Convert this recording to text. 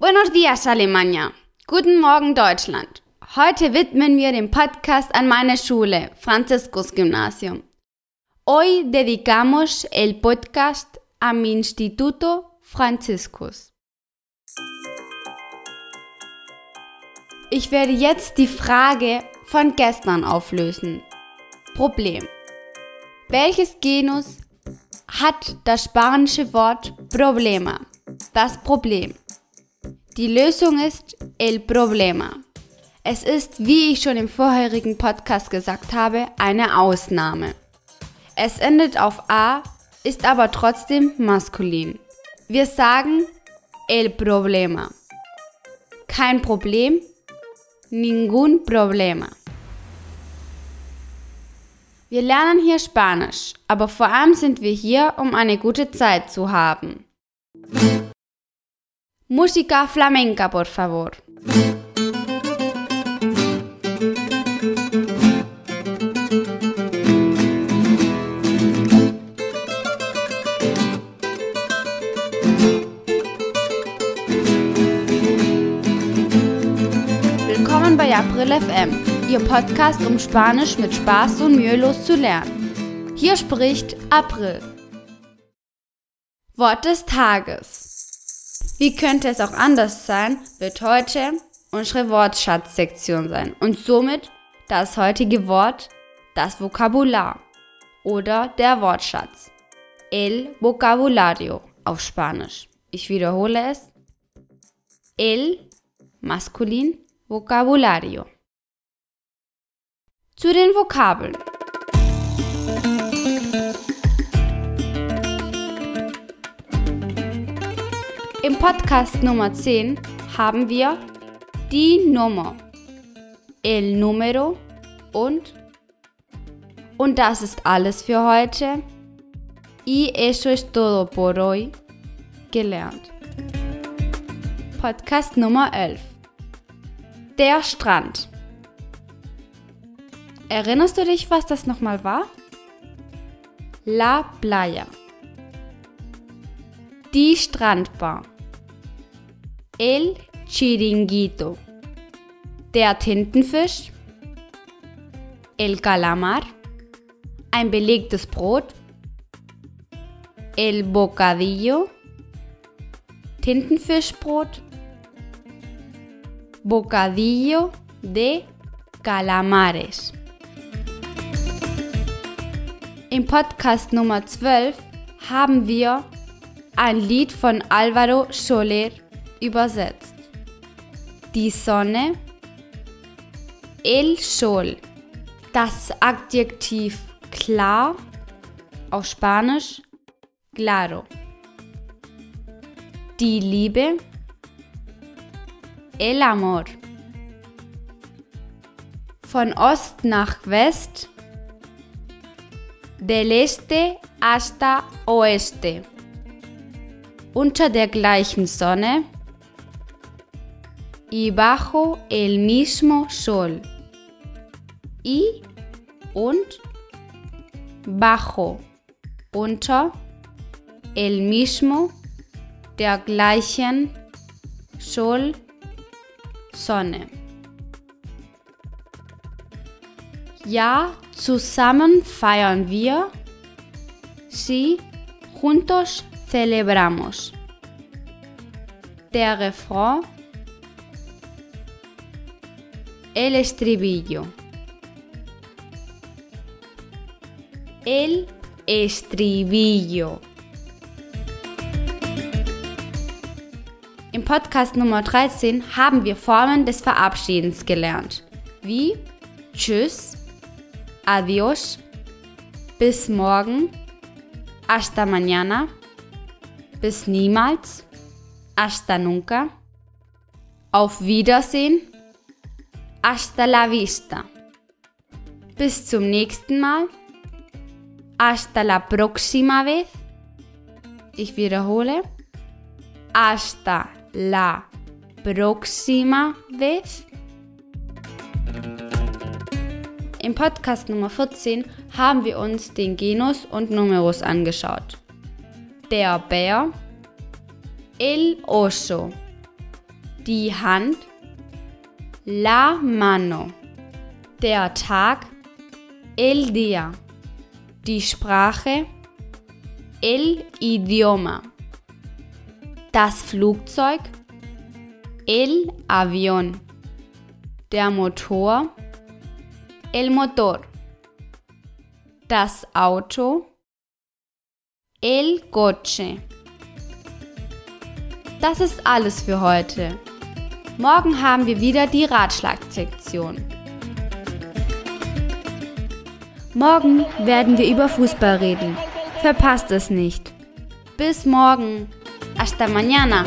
Buenos días, Alemania. Guten Morgen, Deutschland. Heute widmen wir den Podcast an meine Schule, Franciscus Gymnasium. Hoy dedicamos el podcast a mi Instituto Franciscus. Ich werde jetzt die Frage von gestern auflösen. Problem. Welches Genus hat das spanische Wort Problema? Das Problem. Die Lösung ist el problema. Es ist, wie ich schon im vorherigen Podcast gesagt habe, eine Ausnahme. Es endet auf A, ist aber trotzdem maskulin. Wir sagen el problema. Kein Problem, ningún problema. Wir lernen hier Spanisch, aber vor allem sind wir hier, um eine gute Zeit zu haben. Música flamenca, por favor. Willkommen bei April FM, Ihr Podcast, um Spanisch mit Spaß und mühelos zu lernen. Hier spricht April. Wort des Tages. Wie könnte es auch anders sein, wird heute unsere Wortschatzsektion sein und somit das heutige Wort das Vokabular oder der Wortschatz. El vocabulario auf Spanisch. Ich wiederhole es. El maskulin vocabulario. Zu den Vokabeln. Im Podcast Nummer 10 haben wir die Nummer, el número und und das ist alles für heute. Y eso es todo por hoy gelernt. Podcast Nummer 11. Der Strand. Erinnerst du dich, was das nochmal war? La Playa. Die Strandbar. El Chiringuito. Der Tintenfisch. El Calamar. Ein belegtes Brot. El Bocadillo. Tintenfischbrot. Bocadillo de Calamares. Im Podcast Nummer 12 haben wir ein Lied von Alvaro Soler übersetzt. Die Sonne, el sol, das Adjektiv klar, auf Spanisch claro. Die Liebe, el amor. Von Ost nach West, del este hasta oeste. Unter der gleichen Sonne, y bajo el mismo sol. Y und bajo unter el mismo der gleichen Sol Sonne. Ja, zusammen feiern wir. Sí, juntos celebramos. Der Refrain El estribillo. El estribillo. Im Podcast Nummer 13 haben wir Formen des Verabschiedens gelernt. Wie Tschüss, Adios, bis morgen, hasta mañana, bis niemals, hasta nunca, auf Wiedersehen, Hasta la vista. Bis zum nächsten Mal. Hasta la próxima vez. Ich wiederhole. Hasta la próxima vez. Im Podcast Nummer 14 haben wir uns den Genus und Numerus angeschaut. Der Bär, el oso, die Hand, la mano, der Tag, el día, die Sprache, el idioma, das Flugzeug, el avión, der Motor, el motor, das Auto, el coche. Das ist alles für heute. Morgen haben wir wieder die Ratschlagsektion. Morgen werden wir über Fußball reden. Verpasst es nicht. Bis morgen. Hasta mañana.